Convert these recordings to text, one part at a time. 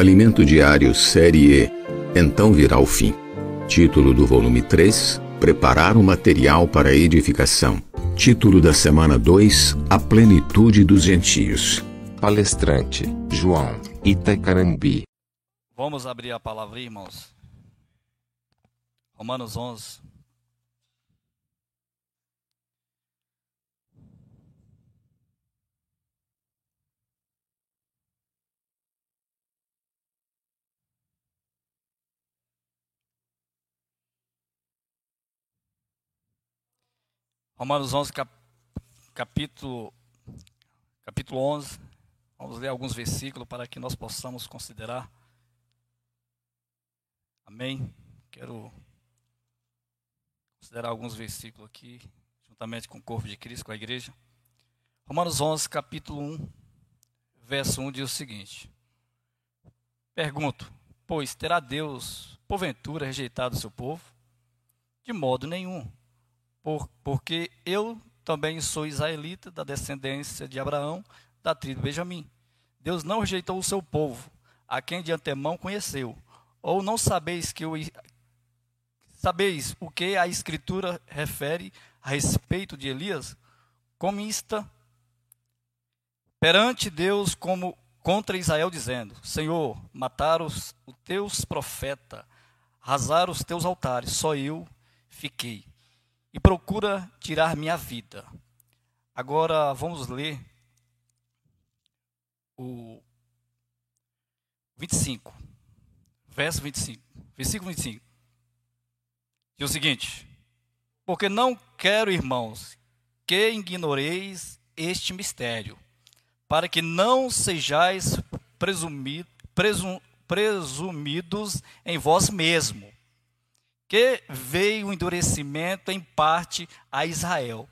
Alimento Diário Série E. Então virá o fim. Título do volume 3: Preparar o material para a edificação. Título da semana 2: A plenitude dos gentios. Palestrante: João Itacarambi. Vamos abrir a palavra, irmãos. Romanos 11. Romanos 11, cap, capítulo, capítulo 11. Vamos ler alguns versículos para que nós possamos considerar. Amém? Quero considerar alguns versículos aqui, juntamente com o corpo de Cristo, com a igreja. Romanos 11, capítulo 1, verso 1 diz o seguinte: Pergunto, pois terá Deus, porventura, rejeitado o seu povo? De modo nenhum por, porque eu também sou israelita, da descendência de Abraão, da tribo de Benjamim. Deus não rejeitou o seu povo, a quem de antemão conheceu. Ou não sabeis que o sabeis o que a escritura refere a respeito de Elias? Como insta perante Deus como contra Israel dizendo: Senhor, mataram os, os teus profetas, rasaram os teus altares, só eu fiquei e procura tirar minha vida. Agora vamos ler o 25, verso 25, versículo 25. Diz o seguinte: Porque não quero, irmãos, que ignoreis este mistério, para que não sejais presumi, presum, presumidos em vós mesmos que veio o endurecimento em parte a Israel,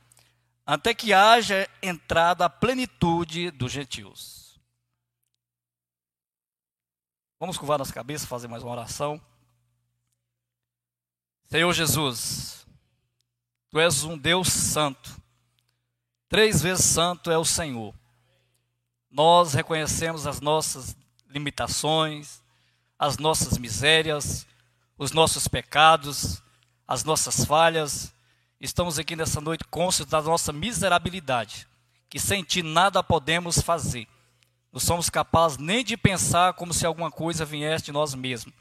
até que haja entrado a plenitude dos gentios. Vamos curvar nossa cabeça, fazer mais uma oração. Senhor Jesus, Tu és um Deus santo, três vezes santo é o Senhor. Nós reconhecemos as nossas limitações, as nossas misérias, os nossos pecados, as nossas falhas. Estamos aqui nessa noite conscientes da nossa miserabilidade, que sem ti nada podemos fazer. Não somos capazes nem de pensar como se alguma coisa viesse de nós mesmos.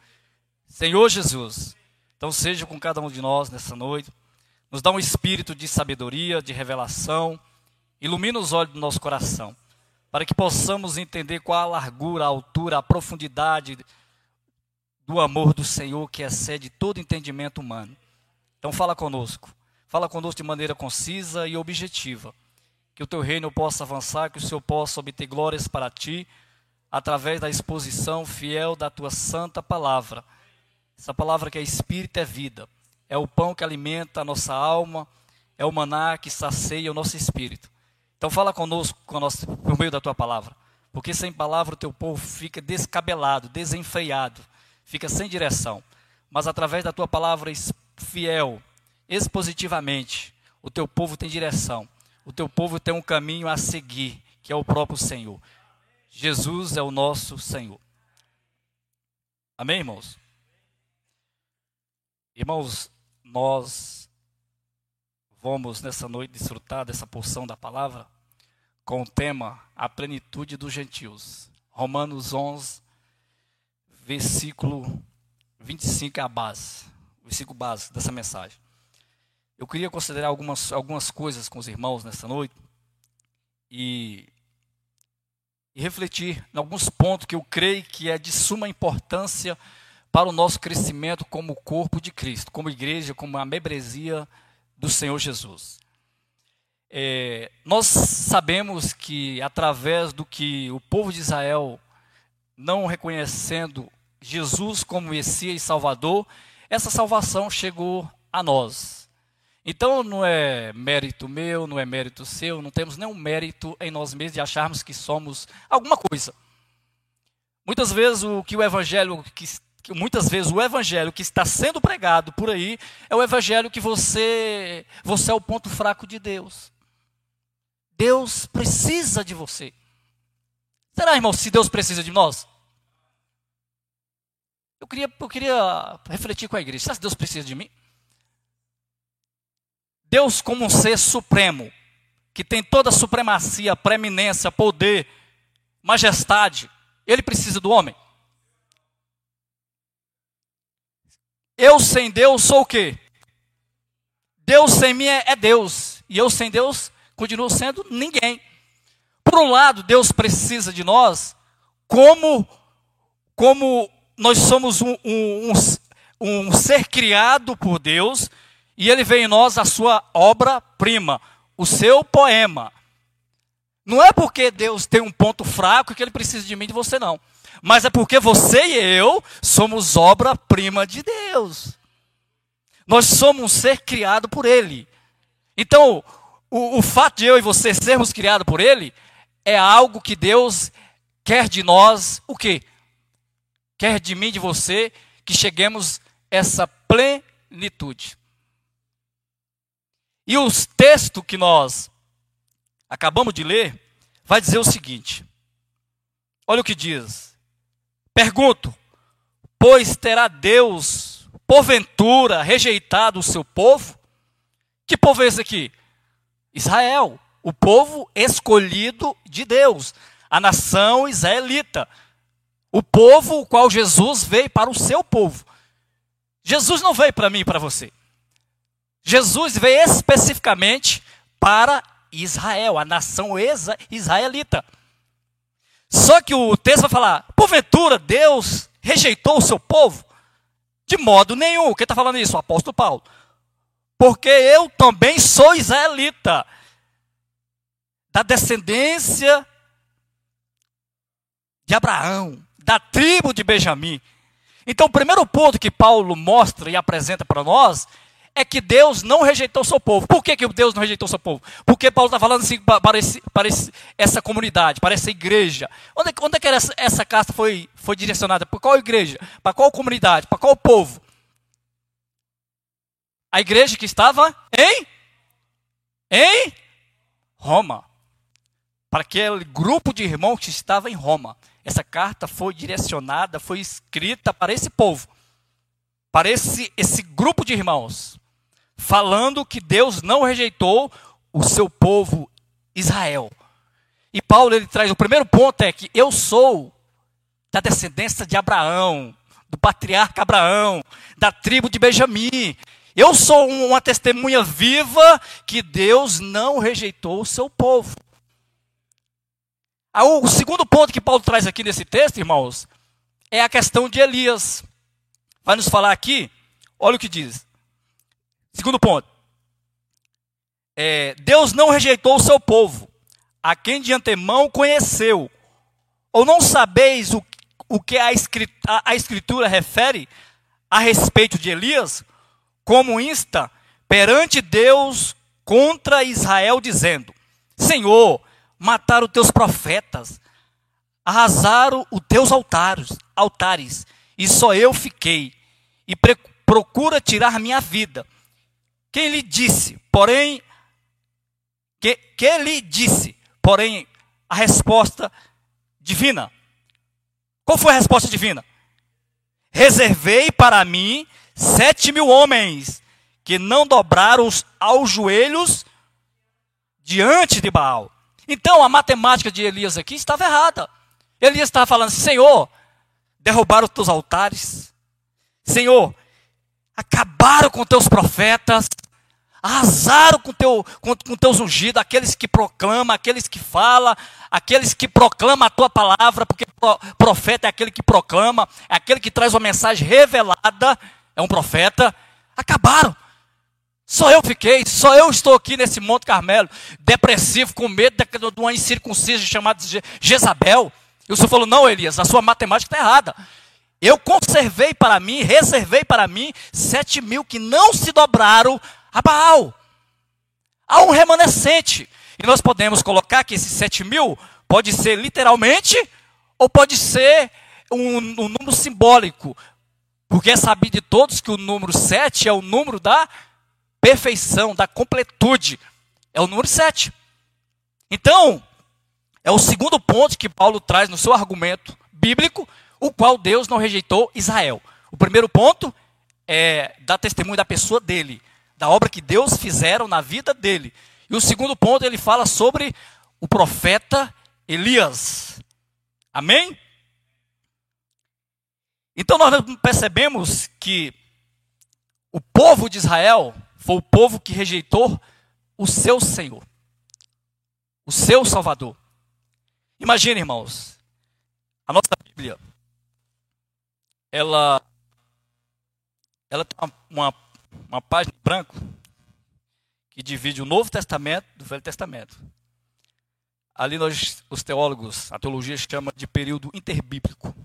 Senhor Jesus, então seja com cada um de nós nessa noite. Nos dá um espírito de sabedoria, de revelação. Ilumina os olhos do nosso coração, para que possamos entender qual a largura, a altura, a profundidade do amor do Senhor que excede todo entendimento humano. Então fala conosco. Fala conosco de maneira concisa e objetiva. Que o teu reino possa avançar, que o Senhor possa obter glórias para ti, através da exposição fiel da tua santa palavra. Essa palavra que é espírito é vida. É o pão que alimenta a nossa alma, é o maná que sacia o nosso espírito. Então fala conosco por meio da tua palavra. Porque sem palavra o teu povo fica descabelado, desenfreado fica sem direção. Mas através da tua palavra fiel, expositivamente, o teu povo tem direção. O teu povo tem um caminho a seguir, que é o próprio Senhor. Jesus é o nosso Senhor. Amém, irmãos? Irmãos, nós vamos nessa noite desfrutar dessa porção da palavra com o tema A Plenitude dos Gentios. Romanos 11, versículo 25 é a base, o versículo base dessa mensagem. Eu queria considerar algumas, algumas coisas com os irmãos nessa noite e, e refletir em alguns pontos que eu creio que é de suma importância para o nosso crescimento como corpo de Cristo, como igreja, como a membresia do Senhor Jesus. É, nós sabemos que através do que o povo de Israel, não reconhecendo Jesus como Messias e Salvador, essa salvação chegou a nós. Então não é mérito meu, não é mérito seu, não temos nenhum mérito em nós mesmos de acharmos que somos alguma coisa. Muitas vezes o que o evangelho que muitas vezes o evangelho que está sendo pregado por aí é o evangelho que você você é o ponto fraco de Deus. Deus precisa de você. Será, irmão, se Deus precisa de nós? Eu queria, eu queria refletir com a igreja. Será que Deus precisa de mim? Deus, como um ser supremo, que tem toda a supremacia, preeminência, poder, majestade, ele precisa do homem. Eu sem Deus sou o quê? Deus sem mim é, é Deus. E eu sem Deus continuo sendo ninguém. Por um lado, Deus precisa de nós como, como nós somos um, um, um, um ser criado por Deus e ele vê em nós a sua obra-prima, o seu poema. Não é porque Deus tem um ponto fraco que ele precisa de mim e de você, não. Mas é porque você e eu somos obra-prima de Deus. Nós somos um ser criado por Ele. Então, o, o fato de eu e você sermos criados por Ele é algo que Deus quer de nós, o quê? Quer de mim, de você, que cheguemos essa plenitude. E os textos que nós acabamos de ler vai dizer o seguinte: olha o que diz. Pergunto, pois terá Deus, porventura, rejeitado o seu povo? Que povo é esse aqui? Israel, o povo escolhido de Deus, a nação israelita, o povo o qual Jesus veio para o seu povo. Jesus não veio para mim e para você. Jesus veio especificamente para Israel, a nação israelita. Só que o texto vai falar: porventura Deus rejeitou o seu povo? De modo nenhum. Quem está falando isso? O apóstolo Paulo. Porque eu também sou israelita, da descendência de Abraão, da tribo de Benjamim. Então, o primeiro ponto que Paulo mostra e apresenta para nós é que Deus não rejeitou seu povo. Por que, que Deus não rejeitou seu povo? Porque Paulo está falando assim para, esse, para esse, essa comunidade, para essa igreja. Onde, onde é que essa, essa carta foi, foi direcionada? Para qual igreja? Para qual comunidade? Para qual povo? A igreja que estava em? Em Roma. Para aquele grupo de irmãos que estava em Roma. Essa carta foi direcionada, foi escrita para esse povo. Para esse, esse grupo de irmãos falando que Deus não rejeitou o seu povo Israel. E Paulo ele traz o primeiro ponto é que eu sou da descendência de Abraão, do patriarca Abraão, da tribo de Benjamim. Eu sou uma testemunha viva que Deus não rejeitou o seu povo. Ah, o segundo ponto que Paulo traz aqui nesse texto, irmãos, é a questão de Elias. Vai nos falar aqui, olha o que diz. Segundo ponto. É, Deus não rejeitou o seu povo, a quem de antemão conheceu. Ou não sabeis o, o que a escritura, a escritura refere a respeito de Elias? Como insta perante Deus contra Israel, dizendo: Senhor, mataram teus profetas, arrasaram os teus altares, altares, e só eu fiquei, e procura tirar minha vida. Quem lhe disse, porém, que, que lhe disse, porém, a resposta divina. Qual foi a resposta divina? Reservei para mim sete mil homens que não dobraram os, aos joelhos diante de Baal. Então a matemática de Elias aqui estava errada. Elias estava falando assim: Senhor, derrubaram os teus altares. Senhor, acabaram com teus profetas, arrasaram com, teu, com, com teus ungidos, aqueles que proclamam, aqueles que falam, aqueles que proclamam a tua palavra, porque profeta é aquele que proclama, é aquele que traz uma mensagem revelada, é um profeta. Acabaram. Só eu fiquei, só eu estou aqui nesse Monte Carmelo, depressivo, com medo de uma incircuncisa chamada Jezabel. E o Senhor falou: Não, Elias, a sua matemática está errada. Eu conservei para mim, reservei para mim sete mil que não se dobraram a Baal. Há um remanescente. E nós podemos colocar que esses sete mil pode ser literalmente ou pode ser um, um número simbólico. Porque é sabido de todos que o número sete é o número da perfeição, da completude. É o número sete. Então, é o segundo ponto que Paulo traz no seu argumento bíblico o qual Deus não rejeitou Israel. O primeiro ponto é dar testemunho da pessoa dele, da obra que Deus fizeram na vida dele. E o segundo ponto ele fala sobre o profeta Elias. Amém? Então nós percebemos que o povo de Israel foi o povo que rejeitou o seu Senhor, o seu Salvador. Imagine, irmãos, a nossa Bíblia, ela, ela tem uma, uma, uma página em branco que divide o Novo Testamento do Velho Testamento. Ali nós, os teólogos, a teologia chama de período interbíblico,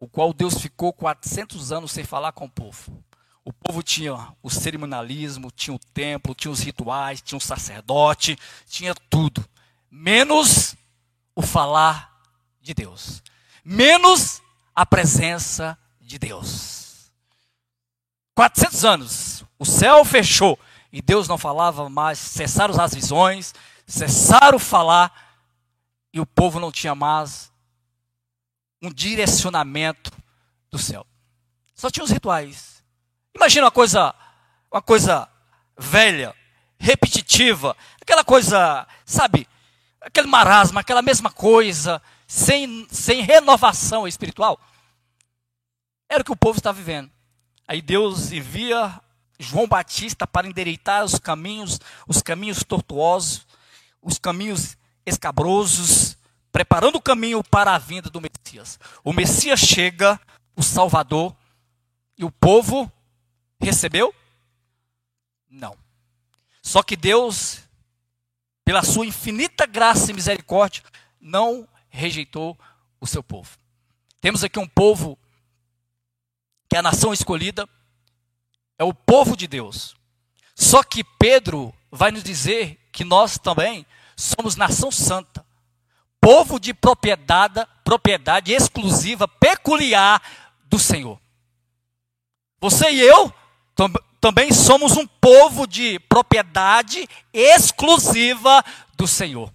o qual Deus ficou 400 anos sem falar com o povo. O povo tinha o cerimonialismo, tinha o templo, tinha os rituais, tinha o sacerdote, tinha tudo, menos o falar de Deus, menos a presença de Deus. 400 anos, o céu fechou e Deus não falava mais, cessaram as visões, cessaram falar e o povo não tinha mais um direcionamento do céu. Só tinha os rituais. Imagina uma coisa, uma coisa velha, repetitiva, aquela coisa, sabe, aquele marasma, aquela mesma coisa, sem, sem renovação espiritual. Era o que o povo estava vivendo. Aí Deus envia João Batista para endereitar os caminhos, os caminhos tortuosos, os caminhos escabrosos, preparando o caminho para a vinda do Messias. O Messias chega, o Salvador, e o povo recebeu? Não. Só que Deus, pela sua infinita graça e misericórdia, não rejeitou o seu povo. Temos aqui um povo que é a nação escolhida, é o povo de Deus. Só que Pedro vai nos dizer que nós também somos nação santa, povo de propriedade, propriedade exclusiva, peculiar do Senhor. Você e eu também somos um povo de propriedade exclusiva do Senhor.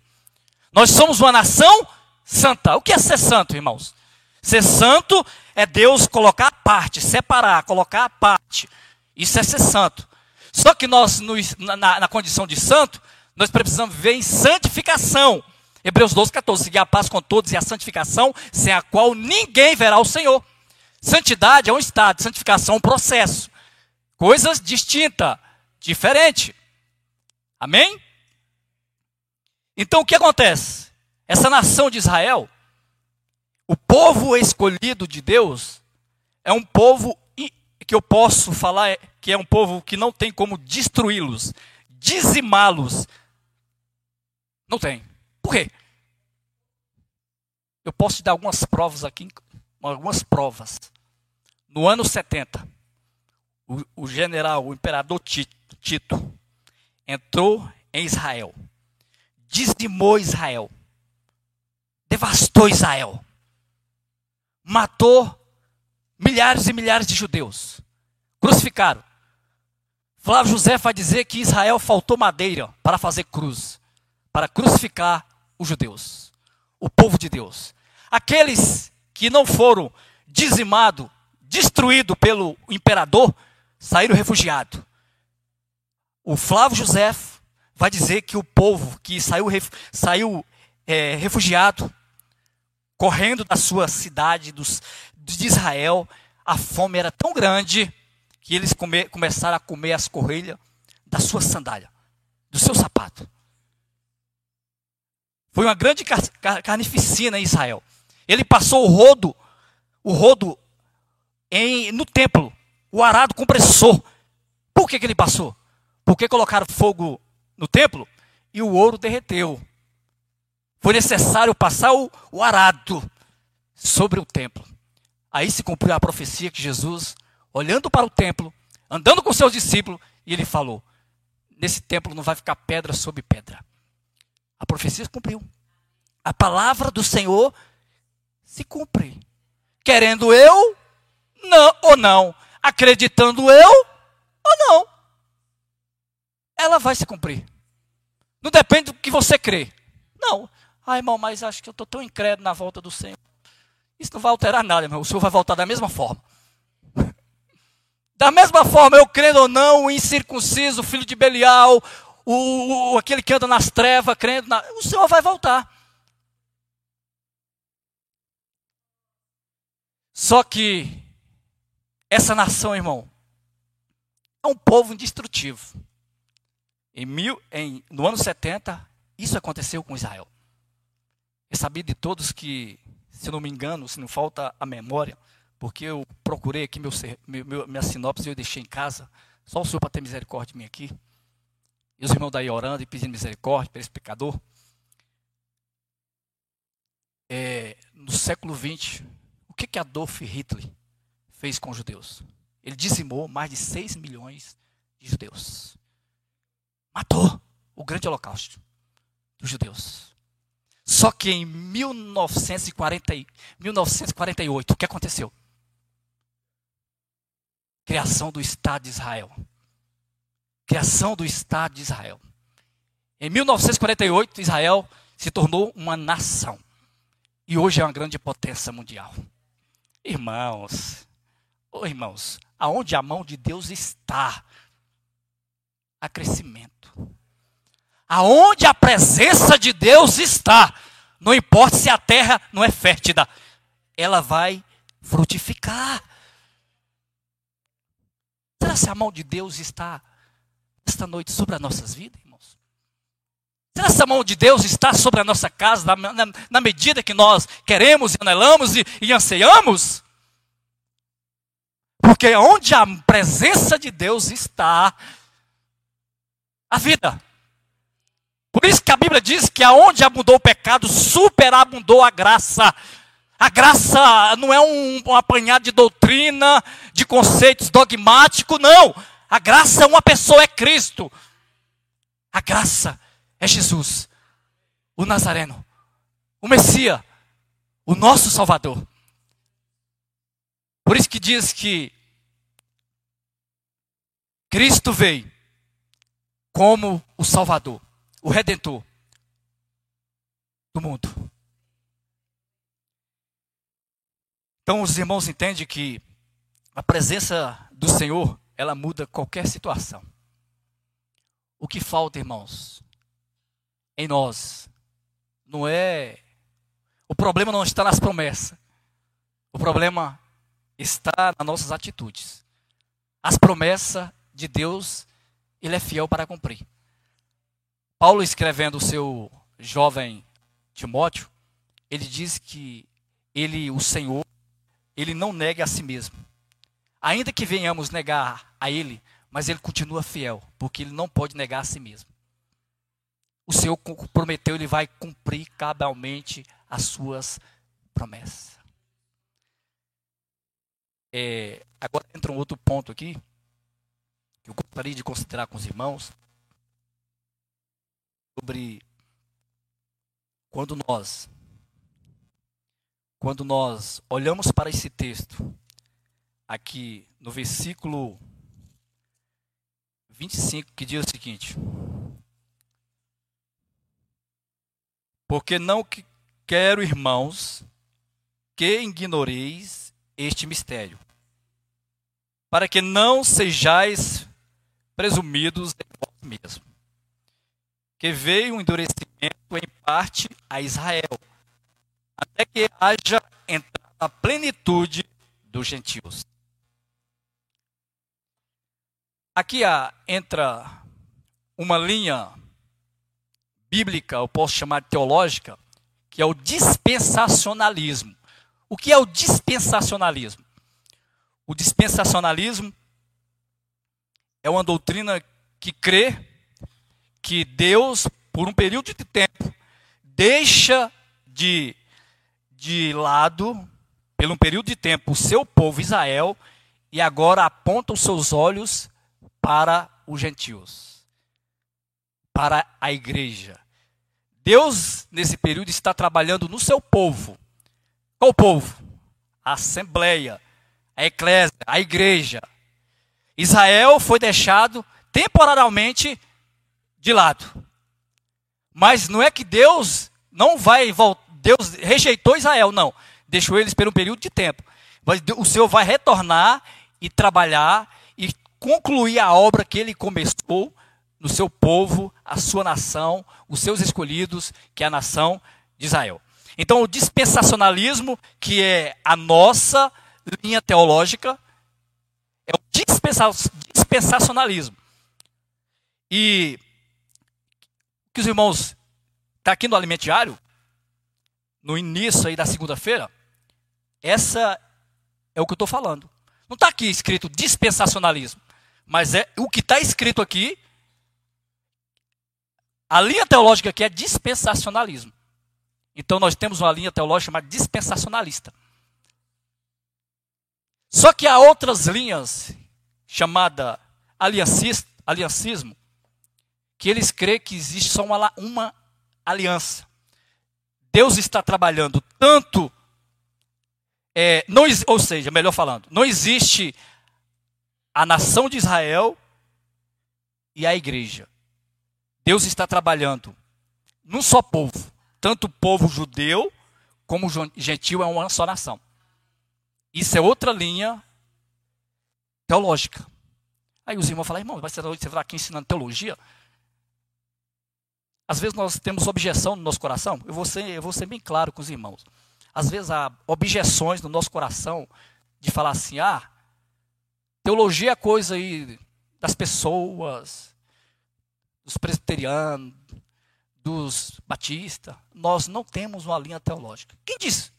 Nós somos uma nação santa. O que é ser santo, irmãos? Ser santo é Deus colocar a parte, separar, colocar a parte. Isso é ser santo. Só que nós, na, na condição de santo, nós precisamos viver em santificação. Hebreus 12, 14. Seguir a paz com todos e a santificação, sem a qual ninguém verá o Senhor. Santidade é um estado, santificação é um processo. Coisas distintas, diferente. Amém? Então o que acontece? Essa nação de Israel, o povo escolhido de Deus, é um povo que eu posso falar que é um povo que não tem como destruí-los, dizimá-los, não tem. Por quê? Eu posso te dar algumas provas aqui, algumas provas. No ano 70, o, o general, o imperador Tito, entrou em Israel, dizimou Israel, devastou Israel, matou milhares e milhares de judeus, crucificaram. Flávio José vai dizer que Israel faltou madeira para fazer cruz para crucificar os judeus, o povo de Deus. Aqueles que não foram dizimados, destruídos pelo imperador, saíram refugiados. O Flávio José vai dizer que o povo que saiu, saiu é, refugiado, correndo da sua cidade dos, de Israel, a fome era tão grande que eles come, começaram a comer as correias da sua sandália, do seu sapato. Foi uma grande carnificina em Israel. Ele passou o rodo, o rodo em, no templo, o arado compressor. Por que, que ele passou? Porque colocaram fogo no templo e o ouro derreteu. Foi necessário passar o, o arado sobre o templo. Aí se cumpriu a profecia que Jesus, olhando para o templo, andando com seus discípulos, e ele falou: Nesse templo não vai ficar pedra sobre pedra. A profecia se cumpriu. A palavra do Senhor se cumpre. Querendo eu, não ou não. Acreditando eu ou não. Ela vai se cumprir. Não depende do que você crê. Não. Ai, irmão, mas acho que eu estou tão incrédulo na volta do Senhor. Isso não vai alterar nada, irmão. O Senhor vai voltar da mesma forma. Da mesma forma, eu crendo ou não, o incircunciso, o filho de Belial, o, o, aquele que anda nas trevas, crendo, na, o Senhor vai voltar. Só que essa nação, irmão, é um povo indestrutível. Em mil, em, no ano 70, isso aconteceu com Israel. É sabido de todos que, se não me engano, se não falta a memória, porque eu procurei aqui meu, meu, minha sinopse e eu deixei em casa, só o Senhor para ter misericórdia de mim aqui. E os irmãos daí orando e pedindo misericórdia pelo explicador. É, no século XX, o que, que Adolf Hitler fez com os judeus? Ele dizimou mais de 6 milhões de judeus. Matou o grande holocausto dos judeus. Só que em 1940, 1948, o que aconteceu? Criação do Estado de Israel. Criação do Estado de Israel. Em 1948, Israel se tornou uma nação. E hoje é uma grande potência mundial. Irmãos, oh irmãos, aonde a mão de Deus está, há crescimento. Aonde a presença de Deus está, não importa se a terra não é fértil, ela vai frutificar. Será que a mão de Deus está esta noite sobre as nossas vidas, irmãos? Será que a mão de Deus está sobre a nossa casa na, na, na medida que nós queremos, anelamos e, e anseiamos? Porque onde a presença de Deus está, a vida. Por isso que a Bíblia diz que aonde abundou o pecado, superabundou a graça. A graça não é um, um apanhado de doutrina, de conceitos dogmáticos, não. A graça é uma pessoa, é Cristo. A graça é Jesus, o Nazareno, o Messias, o nosso Salvador. Por isso que diz que Cristo veio como o Salvador, o Redentor do mundo. Então os irmãos entendem que a presença do Senhor, ela muda qualquer situação. O que falta, irmãos, em nós, não é. O problema não está nas promessas. O problema está nas nossas atitudes. As promessas de Deus, ele é fiel para cumprir. Paulo escrevendo o seu jovem Timóteo, ele diz que ele, o Senhor, ele não nega a si mesmo. Ainda que venhamos negar a ele, mas ele continua fiel, porque ele não pode negar a si mesmo. O Senhor prometeu, ele vai cumprir cabalmente as suas promessas. É, agora entra um outro ponto aqui, que eu gostaria de considerar com os irmãos sobre quando nós quando nós olhamos para esse texto aqui no versículo 25 que diz o seguinte: Porque não quero, irmãos, que ignoreis este mistério, para que não sejais presumidos em vós mesmos. Que veio um endurecimento em parte a Israel, até que haja entrado a plenitude dos gentios. Aqui há, entra uma linha bíblica, eu posso chamar de teológica, que é o dispensacionalismo. O que é o dispensacionalismo? O dispensacionalismo é uma doutrina que crê que Deus, por um período de tempo, deixa de, de lado, pelo um período de tempo, o seu povo Israel e agora aponta os seus olhos para os gentios, para a igreja. Deus, nesse período, está trabalhando no seu povo. Qual povo? A Assembleia, a Eclésia, a igreja. Israel foi deixado temporariamente de lado. Mas não é que Deus não vai Deus rejeitou Israel, não. deixou eles por um período de tempo. Mas o Senhor vai retornar e trabalhar e concluir a obra que ele começou no seu povo, a sua nação, os seus escolhidos, que é a nação de Israel. Então, o dispensacionalismo, que é a nossa linha teológica, é o dispensacionalismo. E que os irmãos está aqui no alimento diário, no início aí da segunda-feira, essa é o que eu estou falando. Não está aqui escrito dispensacionalismo, mas é o que está escrito aqui. A linha teológica aqui é dispensacionalismo. Então nós temos uma linha teológica chamada dispensacionalista. Só que há outras linhas chamada aliancismo, que eles creem que existe só uma, uma aliança. Deus está trabalhando tanto, é, não, ou seja, melhor falando, não existe a nação de Israel e a igreja. Deus está trabalhando num só povo, tanto o povo judeu como o gentil é uma só nação. Isso é outra linha teológica. Aí os irmãos falam, irmão, ser você vai aqui ensinando teologia? Às vezes nós temos objeção no nosso coração. Eu vou, ser, eu vou ser bem claro com os irmãos. Às vezes há objeções no nosso coração de falar assim: ah, teologia é coisa aí das pessoas, dos presbiterianos, dos batistas. Nós não temos uma linha teológica. Quem disse?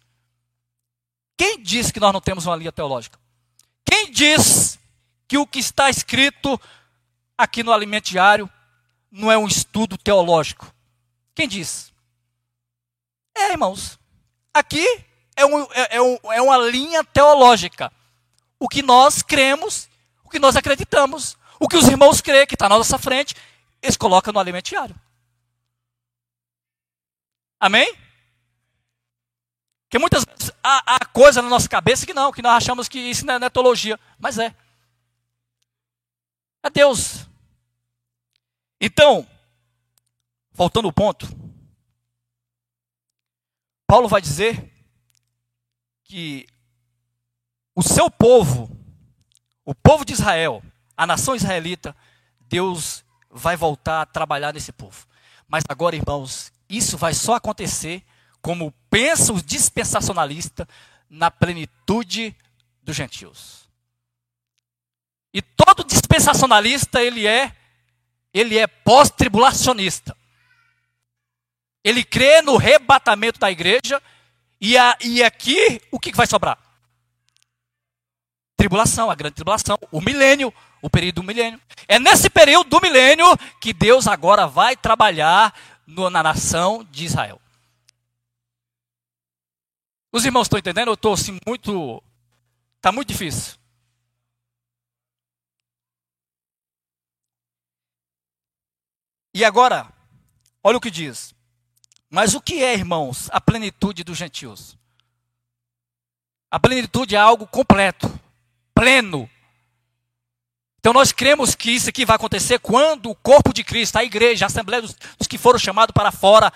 Quem disse que nós não temos uma linha teológica? Quem diz que o que está escrito aqui no alimento diário não é um estudo teológico. Quem diz? É, irmãos. Aqui é, um, é, é, um, é uma linha teológica. O que nós cremos, o que nós acreditamos, o que os irmãos creem que está na nossa frente, eles colocam no alimento diário. Amém? Porque muitas vezes há, há, coisa na nossa cabeça que não, que nós achamos que isso não é, não é teologia. Mas é. É Deus então, voltando ao ponto, Paulo vai dizer que o seu povo, o povo de Israel, a nação israelita, Deus vai voltar a trabalhar nesse povo. Mas agora, irmãos, isso vai só acontecer como pensa o dispensacionalista na plenitude dos gentios. E todo dispensacionalista ele é ele é pós-tribulacionista. Ele crê no rebatamento da igreja e, a, e aqui o que vai sobrar? Tribulação, a grande tribulação, o milênio, o período do milênio. É nesse período do milênio que Deus agora vai trabalhar no, na nação de Israel. Os irmãos estão entendendo? Eu estou assim muito. Está muito difícil. E agora, olha o que diz. Mas o que é, irmãos, a plenitude dos gentios? A plenitude é algo completo, pleno. Então nós cremos que isso aqui vai acontecer quando o corpo de Cristo, a igreja, a assembleia dos, dos que foram chamados para fora,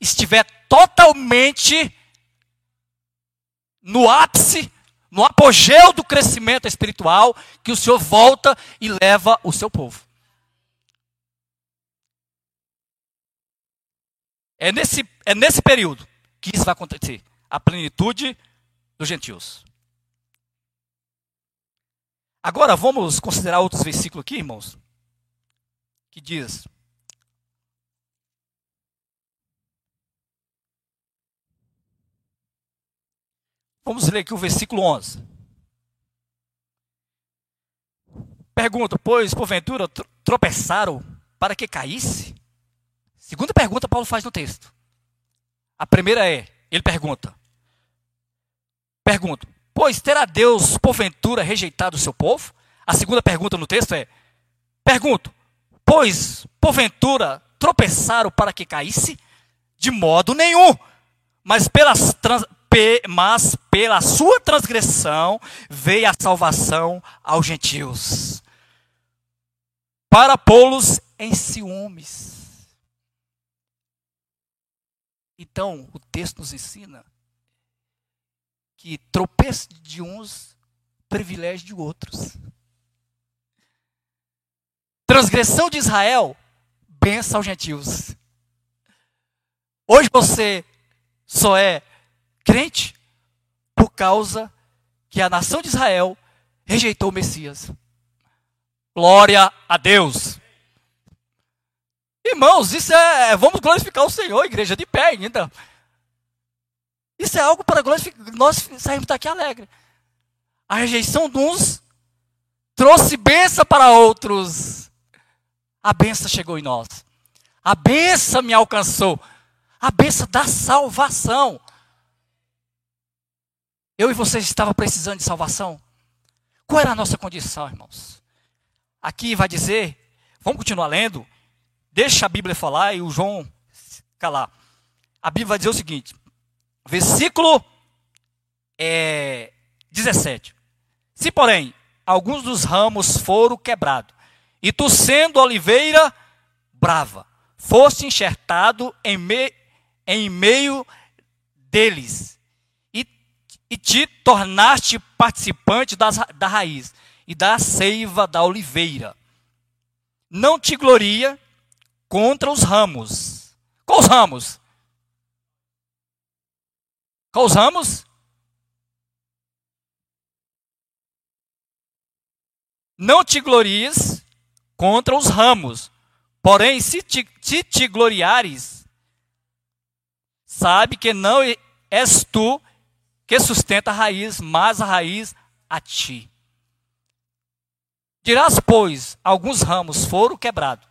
estiver totalmente no ápice, no apogeu do crescimento espiritual, que o Senhor volta e leva o seu povo. É nesse, é nesse período que isso vai acontecer a plenitude dos gentios. Agora vamos considerar outros versículos aqui, irmãos, que diz: Vamos ler aqui o versículo 11. Pergunta: Pois porventura tropeçaram para que caísse? Segunda pergunta Paulo faz no texto. A primeira é, ele pergunta. Pergunto, pois terá Deus porventura rejeitado o seu povo? A segunda pergunta no texto é, pergunto, pois porventura tropeçaram para que caísse? De modo nenhum. Mas pelas trans, pe, mas pela sua transgressão veio a salvação aos gentios. Para pô-los em ciúmes então, o texto nos ensina que tropeço de uns, privilégio de outros. Transgressão de Israel, benção aos gentios. Hoje você só é crente por causa que a nação de Israel rejeitou o Messias. Glória a Deus. Irmãos, isso é. Vamos glorificar o Senhor, igreja de pé ainda. Isso é algo para glorificar. Nós saímos daqui alegre. A rejeição de uns trouxe bênção para outros. A bênção chegou em nós. A bênção me alcançou. A bênção da salvação. Eu e vocês estavam precisando de salvação? Qual era a nossa condição, irmãos? Aqui vai dizer, vamos continuar lendo, deixa a Bíblia falar e o João calar. A Bíblia vai dizer o seguinte, versículo é, 17. Se, porém, alguns dos ramos foram quebrados, e tu sendo oliveira brava, foste enxertado em, me, em meio deles, e, e te tornaste participante das, da raiz e da seiva da oliveira. Não te gloria contra os ramos. Qual os ramos? Qual os ramos? Não te glories contra os ramos. Porém, se te, se te gloriares, sabe que não és tu que sustenta a raiz, mas a raiz a ti. Dirás, pois, alguns ramos foram quebrados,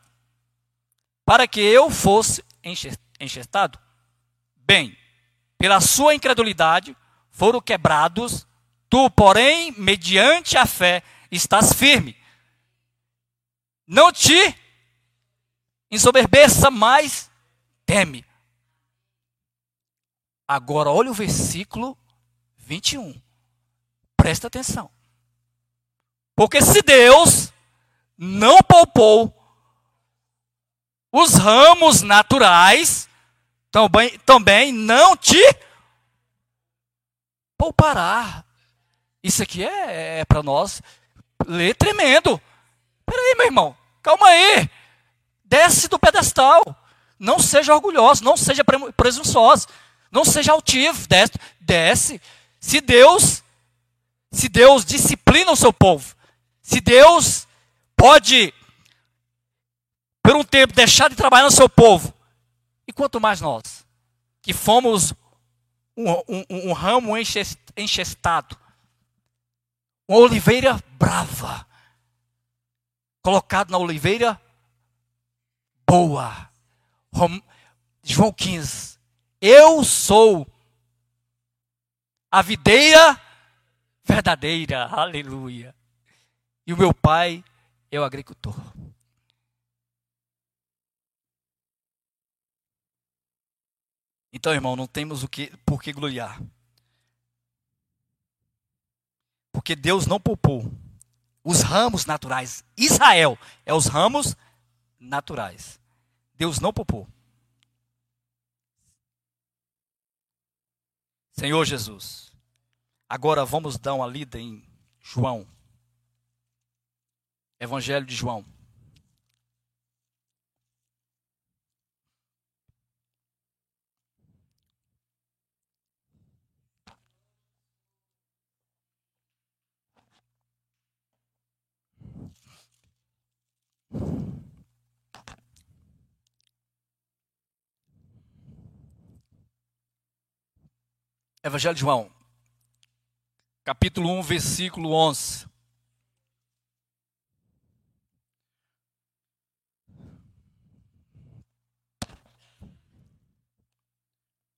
para que eu fosse enxertado? Bem, pela sua incredulidade foram quebrados, tu, porém, mediante a fé, estás firme. Não te ensoberbeça, mas teme. Agora, olha o versículo 21. Presta atenção. Porque se Deus não poupou os ramos naturais, também, também não te poupará. Isso aqui é, é para nós ler tremendo. Peraí, meu irmão, calma aí. Desce do pedestal. Não seja orgulhoso, não seja presunçoso, não seja altivo. Desce, desce. Se Deus, se Deus disciplina o seu povo, se Deus pode, por um tempo, deixar de trabalhar no seu povo, e quanto mais nós, que fomos um, um, um ramo enchestado, uma oliveira brava, colocado na oliveira boa. João 15. Eu sou a videira verdadeira. Aleluia. E o meu pai é o agricultor. Então, irmão, não temos o que, por que gloriar. Porque Deus não poupou os ramos naturais. Israel é os ramos naturais. Deus não poupou. Senhor Jesus, agora vamos dar uma lida em João Evangelho de João. Evangelho de João, capítulo 1, versículo 11.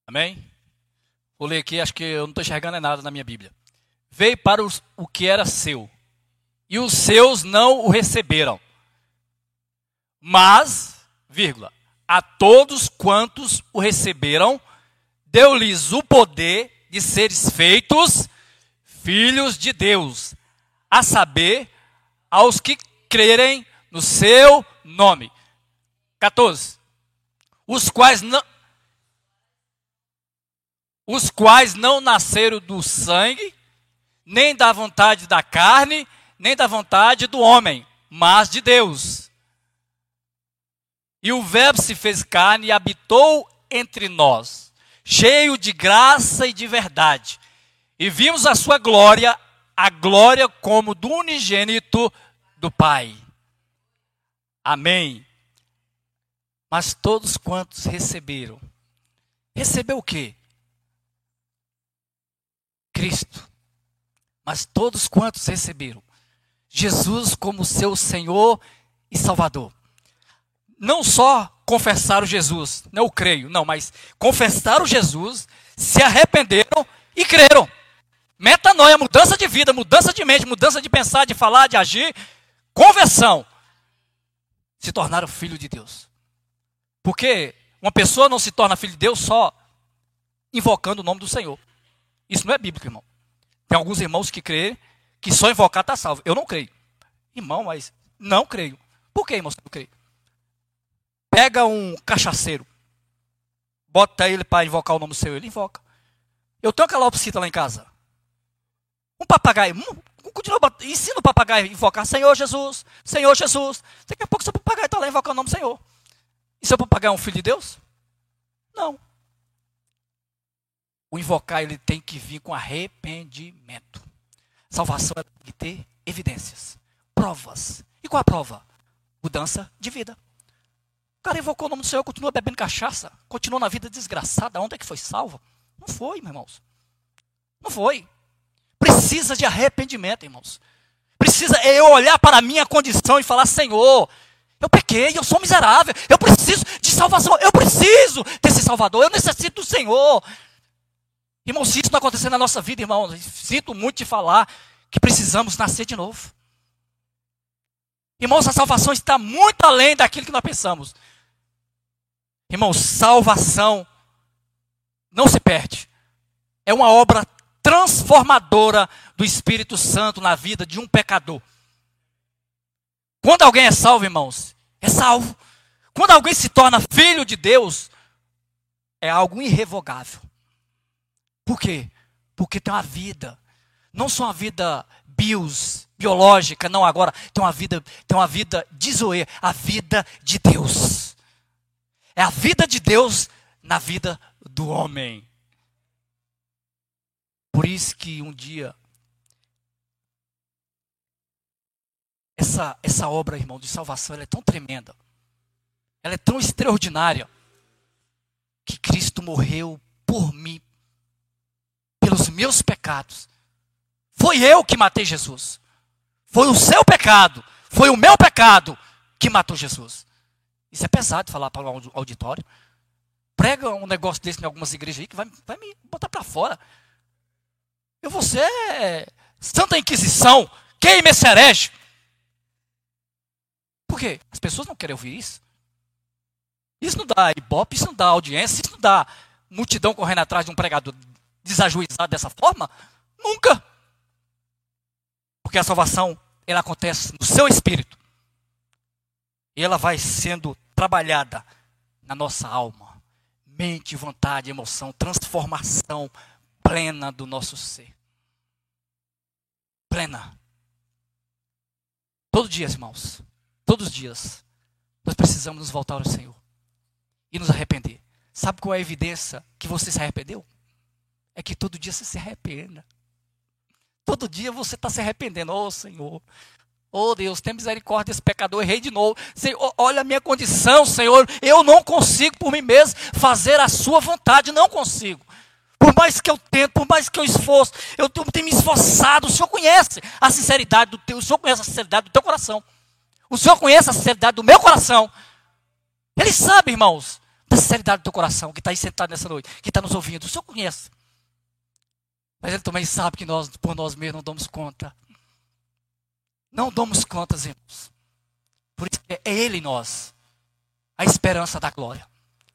Amém? Vou ler aqui, acho que eu não estou enxergando nada na minha Bíblia. Veio para os, o que era seu, e os seus não o receberam. Mas, vírgula, a todos quantos o receberam, deu-lhes o poder de seres feitos filhos de Deus, a saber, aos que crerem no seu nome. 14. Os quais não, os quais não nasceram do sangue, nem da vontade da carne, nem da vontade do homem, mas de Deus. E o Verbo se fez carne e habitou entre nós, cheio de graça e de verdade. E vimos a sua glória, a glória como do unigênito do Pai. Amém. Mas todos quantos receberam, recebeu o quê? Cristo. Mas todos quantos receberam Jesus como seu Senhor e Salvador. Não só confessaram Jesus, não creio, não, mas confessaram Jesus, se arrependeram e creram. Metanoia, mudança de vida, mudança de mente, mudança de pensar, de falar, de agir, conversão. Se tornaram filho de Deus. Porque uma pessoa não se torna filho de Deus só invocando o nome do Senhor. Isso não é bíblico, irmão. Tem alguns irmãos que creem que só invocar está salvo. Eu não creio. Irmão, mas não creio. Por que, irmão, você não crê? Pega um cachaceiro, bota ele para invocar o nome Senhor, ele invoca. Eu tenho aquela opcita lá em casa. Um papagaio, continua, ensina o papagaio a invocar Senhor Jesus, Senhor Jesus. Daqui a pouco seu papagaio está lá invocando o nome do Senhor. E seu papagaio é um filho de Deus? Não. O invocar ele tem que vir com arrependimento. Salvação é tem que ter evidências, provas. E qual a prova? Mudança de vida. Cara invocou o nome do Senhor, continua bebendo cachaça, continua na vida desgraçada. Onde é que foi salvo? Não foi, meus irmãos. Não foi. Precisa de arrependimento, irmãos. Precisa eu olhar para a minha condição e falar: Senhor, eu pequei, eu sou miserável, eu preciso de salvação, eu preciso desse Salvador, eu necessito do Senhor. Irmão, se isso não acontecer na nossa vida, irmão, sinto muito de falar que precisamos nascer de novo. Irmãos, a salvação está muito além daquilo que nós pensamos. Irmãos, salvação não se perde. É uma obra transformadora do Espírito Santo na vida de um pecador. Quando alguém é salvo, irmãos, é salvo. Quando alguém se torna filho de Deus, é algo irrevogável. Por quê? Porque tem uma vida, não só uma vida bios, biológica, não agora, tem uma vida, tem uma vida de Zoe, a vida de Deus. É a vida de Deus na vida do homem. Por isso que um dia essa, essa obra, irmão, de salvação, é tão tremenda. Ela é tão extraordinária que Cristo morreu por mim, pelos meus pecados. Foi eu que matei Jesus. Foi o seu pecado, foi o meu pecado que matou Jesus. Isso é pesado falar para o auditório. Prega um negócio desse em algumas igrejas aí que vai, vai me botar para fora. Eu vou ser Santa Inquisição, queime esse herege. Por quê? As pessoas não querem ouvir isso. Isso não dá ibope, isso não dá audiência, isso não dá multidão correndo atrás de um pregador desajuizado dessa forma. Nunca. Porque a salvação, ela acontece no seu espírito. E ela vai sendo trabalhada na nossa alma. Mente, vontade, emoção, transformação plena do nosso ser plena. Todo dia, irmãos, todos os dias, nós precisamos nos voltar ao Senhor e nos arrepender. Sabe qual é a evidência que você se arrependeu? É que todo dia você se arrependa. Todo dia você está se arrependendo. Oh Senhor, oh Deus, tem misericórdia desse pecador, errei de novo. Senhor, olha a minha condição, Senhor. Eu não consigo por mim mesmo fazer a sua vontade, não consigo. Por mais que eu tento, por mais que eu esforço, eu tenho me esforçado. O Senhor conhece a sinceridade do teu, o Senhor conhece a sinceridade do teu coração. O Senhor conhece a sinceridade do meu coração. Ele sabe, irmãos, da sinceridade do teu coração, que está aí sentado nessa noite, que está nos ouvindo. O Senhor conhece. Mas Ele também sabe que nós, por nós mesmos, não damos conta. Não damos contas, irmãos. Por isso é Ele em nós, a esperança da glória.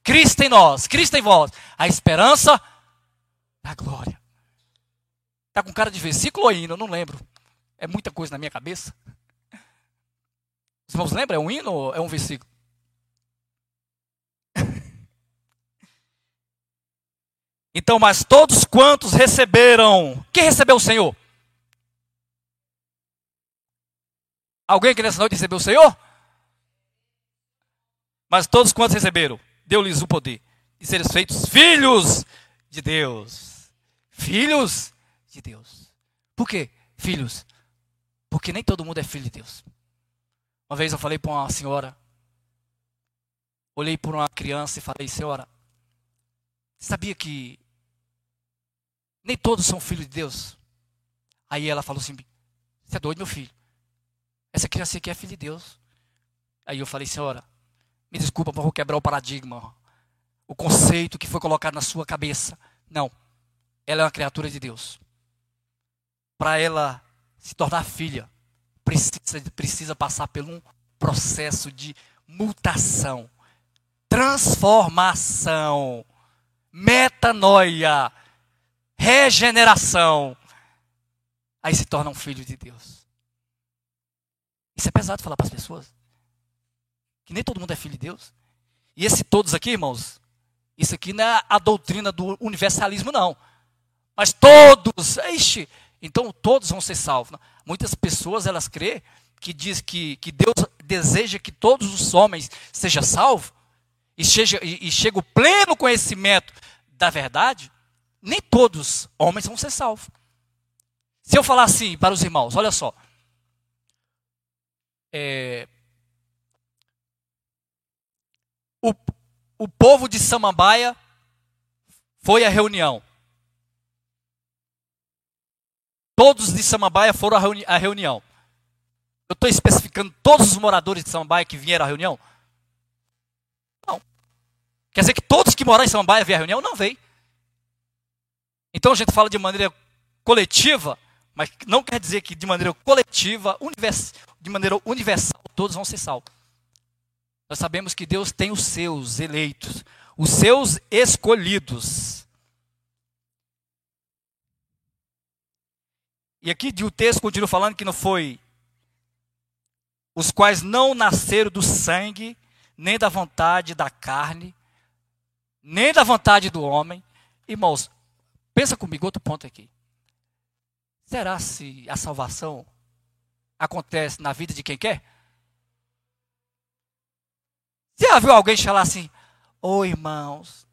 Cristo em nós, Cristo em vós, a esperança da glória. Está com cara de versículo ou hino? Eu não lembro. É muita coisa na minha cabeça. Os irmãos lembram? É um hino ou é um versículo? Então, mas todos quantos receberam. Quem recebeu o Senhor? Alguém que nessa noite recebeu o Senhor? Mas todos quantos receberam, deu-lhes o poder de serem feitos filhos de Deus. Filhos de Deus. Por quê? Filhos. Porque nem todo mundo é filho de Deus. Uma vez eu falei para uma senhora, olhei para uma criança e falei, senhora, sabia que nem todos são filhos de Deus? Aí ela falou assim, você é doido, meu filho. Essa criança aqui é filha de Deus. Aí eu falei, senhora, me desculpa, mas vou quebrar o paradigma. O conceito que foi colocado na sua cabeça. Não. Ela é uma criatura de Deus. Para ela se tornar filha, precisa, precisa passar por um processo de mutação, transformação, metanoia, regeneração. Aí se torna um filho de Deus. Isso é pesado falar para as pessoas. Que nem todo mundo é filho de Deus. E esse todos aqui, irmãos, isso aqui não é a doutrina do universalismo, não. Mas todos, ixi, então todos vão ser salvos. Muitas pessoas, elas crê que diz que, que Deus deseja que todos os homens sejam salvos e chega, e, e o pleno conhecimento da verdade, nem todos homens vão ser salvos. Se eu falar assim para os irmãos, olha só, é, o, o povo de Samambaia foi à reunião. Todos de Samambaia foram à, reuni à reunião. Eu estou especificando todos os moradores de Samambaia que vieram à reunião? Não. Quer dizer que todos que moram em Samambaia vieram à reunião? Não veio. Então a gente fala de maneira coletiva, mas não quer dizer que de maneira coletiva, univers, de maneira universal, todos vão ser salvos. Nós sabemos que Deus tem os seus eleitos, os seus escolhidos. E aqui o texto continua falando que não foi os quais não nasceram do sangue, nem da vontade da carne, nem da vontade do homem. Irmãos, pensa comigo outro ponto aqui. Será se a salvação acontece na vida de quem quer? Você já viu alguém falar assim, ô oh, irmãos,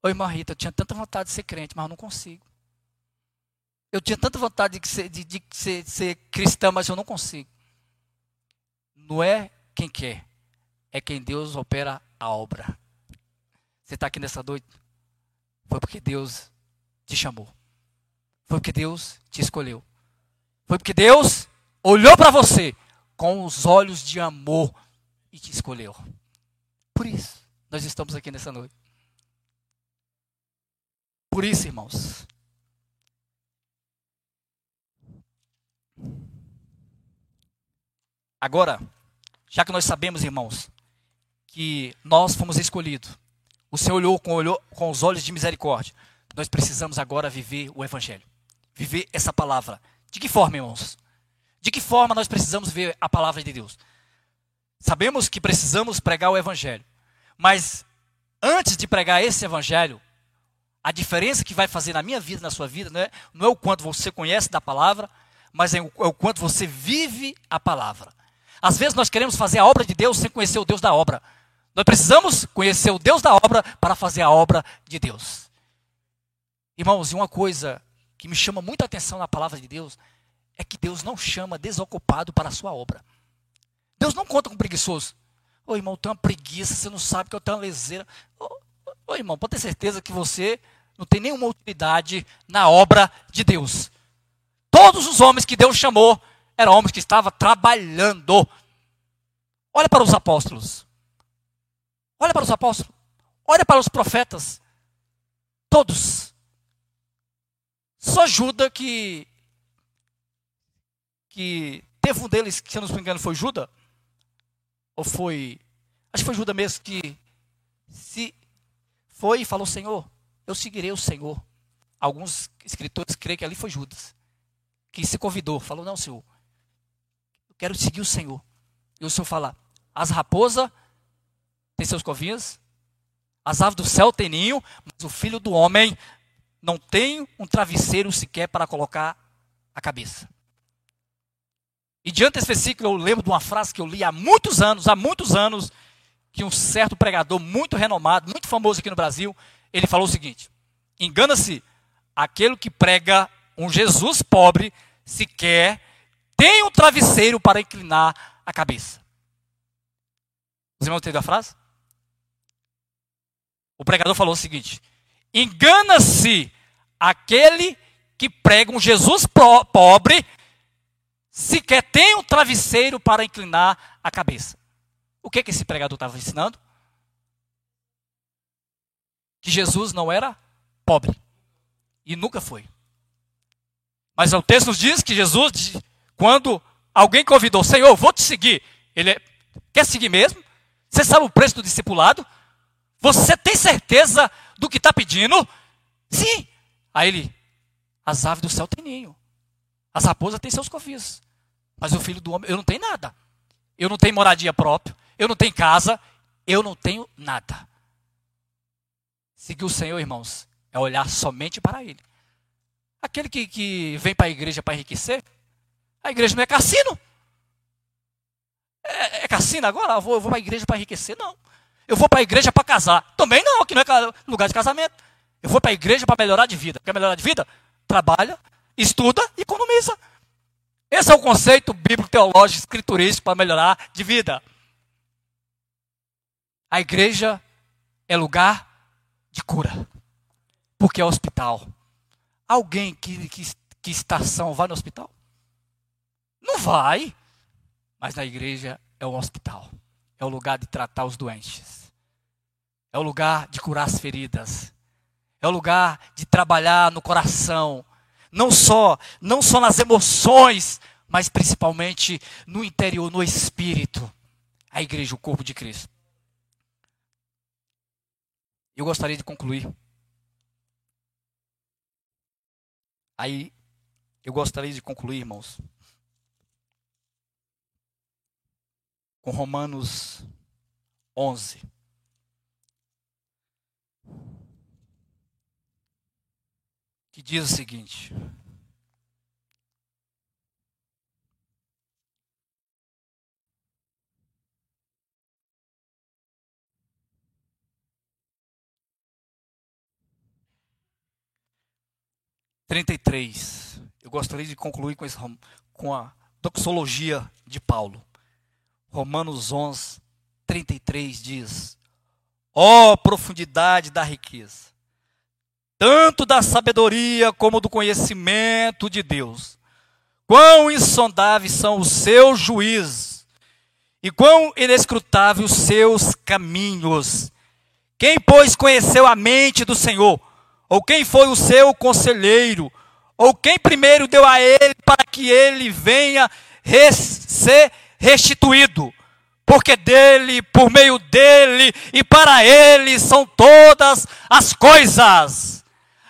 ô oh, irmã Rita, eu tinha tanta vontade de ser crente, mas eu não consigo. Eu tinha tanta vontade de ser, de, de ser, de ser cristã, mas eu não consigo. Não é quem quer, é quem Deus opera a obra. Você está aqui nessa noite, foi porque Deus te chamou. Foi porque Deus te escolheu. Foi porque Deus olhou para você com os olhos de amor e te escolheu. Por isso, nós estamos aqui nessa noite. Por isso, irmãos. Agora, já que nós sabemos, irmãos, que nós fomos escolhidos, o Senhor olhou com, olhou com os olhos de misericórdia, nós precisamos agora viver o Evangelho viver essa palavra. De que forma, irmãos? De que forma nós precisamos ver a palavra de Deus? Sabemos que precisamos pregar o Evangelho, mas antes de pregar esse Evangelho, a diferença que vai fazer na minha vida, na sua vida, não é, não é o quanto você conhece da palavra, mas é o, é o quanto você vive a palavra. Às vezes nós queremos fazer a obra de Deus sem conhecer o Deus da obra. Nós precisamos conhecer o Deus da obra para fazer a obra de Deus. Irmãos, e uma coisa que me chama muita atenção na palavra de Deus é que Deus não chama desocupado para a sua obra. Deus não conta com preguiçoso. Ô irmão, tem uma preguiça, você não sabe que eu tenho uma leseira. Ô, ô irmão, pode ter certeza que você não tem nenhuma utilidade na obra de Deus. Todos os homens que Deus chamou eram homens que estavam trabalhando. Olha para os apóstolos. Olha para os apóstolos. Olha para os profetas. Todos só Judas que que teve um deles, que se eu não me engano foi Judas, ou foi, acho que foi Judas mesmo que se foi e falou, Senhor, eu seguirei o Senhor. Alguns escritores creem que ali foi Judas, que se convidou, falou, não, Senhor, eu quero seguir o Senhor. E o Senhor fala, as raposas têm seus covinhas, As aves do céu têm ninho, mas o filho do homem não tem um travesseiro sequer para colocar a cabeça. E diante desse versículo eu lembro de uma frase que eu li há muitos anos, há muitos anos, que um certo pregador muito renomado, muito famoso aqui no Brasil, ele falou o seguinte: engana-se aquele que prega um Jesus pobre, sequer tem um travesseiro para inclinar a cabeça. Os irmãos entenderam a frase? O pregador falou o seguinte: engana-se aquele que prega um Jesus pobre, sequer tem um travesseiro para inclinar a cabeça. O que, que esse pregador estava ensinando? Que Jesus não era pobre. E nunca foi. Mas o texto nos diz que Jesus, quando alguém convidou, Senhor, vou te seguir, ele é, quer seguir mesmo? Você sabe o preço do discipulado? Você tem certeza do que está pedindo? Sim. Aí ele, as aves do céu têm ninho. As raposas têm seus covis. Mas o filho do homem, eu não tenho nada. Eu não tenho moradia própria. Eu não tenho casa. Eu não tenho nada. Seguir o Senhor, irmãos, é olhar somente para Ele. Aquele que, que vem para a igreja para enriquecer, a igreja não é cassino. É, é cassino agora? Eu vou, vou para a igreja para enriquecer? Não. Eu vou para a igreja para casar. Também não, aqui não é lugar de casamento. Eu vou para a igreja para melhorar de vida. Quer melhorar de vida? Trabalha, estuda e economiza. Esse é o conceito bíblico, teológico, escriturístico para melhorar de vida. A igreja é lugar de cura, porque é hospital. Alguém que, que, que estação vai no hospital? Não vai, mas na igreja é um hospital, é o lugar de tratar os doentes, é o lugar de curar as feridas, é o lugar de trabalhar no coração, não só, não só nas emoções, mas principalmente no interior, no espírito. A igreja, o corpo de Cristo. Eu gostaria de concluir. Aí, eu gostaria de concluir, irmãos, com Romanos 11. Que diz o seguinte: Trinta e três. Eu gostaria de concluir com, esse, com a doxologia de Paulo. Romanos 11, 33 diz: Ó oh, profundidade da riqueza, tanto da sabedoria como do conhecimento de Deus. Quão insondáveis são os seus juízos e quão inescrutáveis os seus caminhos. Quem, pois, conheceu a mente do Senhor? Ou quem foi o seu conselheiro? Ou quem primeiro deu a ele para que ele venha res ser restituído? Porque dele, por meio dele e para ele são todas as coisas.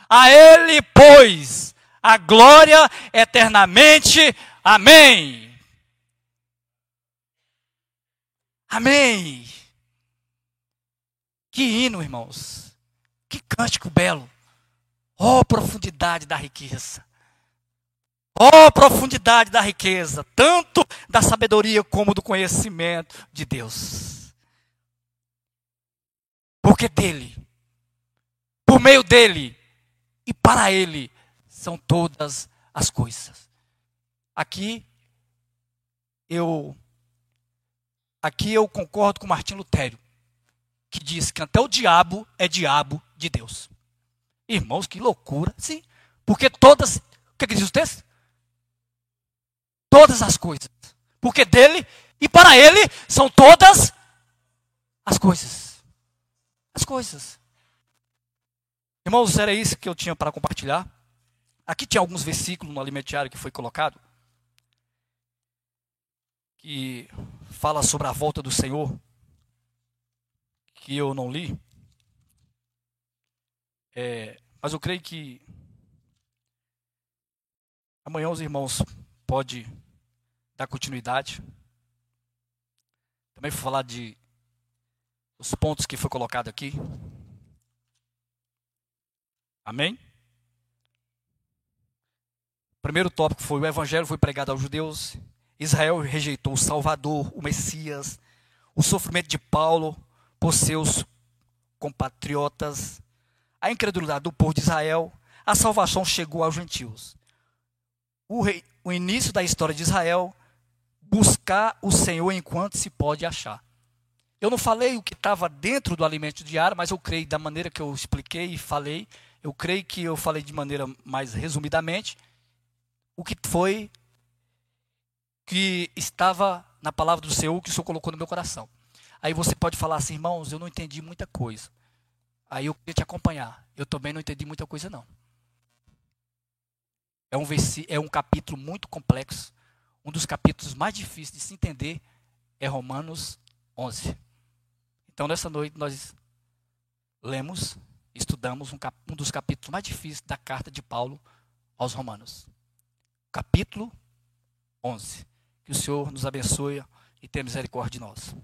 A Ele, pois, a glória eternamente. Amém. Amém. Que hino, irmãos. Que cântico belo. Oh, profundidade da riqueza. Oh, profundidade da riqueza, tanto da sabedoria como do conhecimento de Deus. Porque dele, por meio dele, e para Ele são todas as coisas. Aqui eu aqui eu concordo com Martim Lutero, que diz que até o diabo é diabo de Deus. Irmãos, que loucura, sim. Porque todas, o que, que diz o texto? Todas as coisas. Porque dele e para ele são todas as coisas. As coisas. Irmãos, era isso que eu tinha para compartilhar. Aqui tinha alguns versículos no alimentário que foi colocado, que fala sobre a volta do Senhor, que eu não li. É, mas eu creio que amanhã os irmãos podem dar continuidade. Também vou falar de os pontos que foi colocado aqui. Amém? O primeiro tópico foi o evangelho foi pregado aos judeus. Israel rejeitou o Salvador, o Messias, o sofrimento de Paulo por seus compatriotas, a incredulidade do povo de Israel, a salvação chegou aos gentios. O, rei, o início da história de Israel, buscar o Senhor enquanto se pode achar. Eu não falei o que estava dentro do alimento diário, mas eu creio da maneira que eu expliquei e falei, eu creio que eu falei de maneira mais resumidamente o que foi que estava na palavra do Senhor que o Senhor colocou no meu coração. Aí você pode falar assim, irmãos, eu não entendi muita coisa. Aí eu queria te acompanhar. Eu também não entendi muita coisa, não. É um, é um capítulo muito complexo. Um dos capítulos mais difíceis de se entender é Romanos 11. Então, nessa noite, nós lemos, estudamos um, cap, um dos capítulos mais difíceis da carta de Paulo aos Romanos. Capítulo 11. Que o Senhor nos abençoe e tenha misericórdia de nós.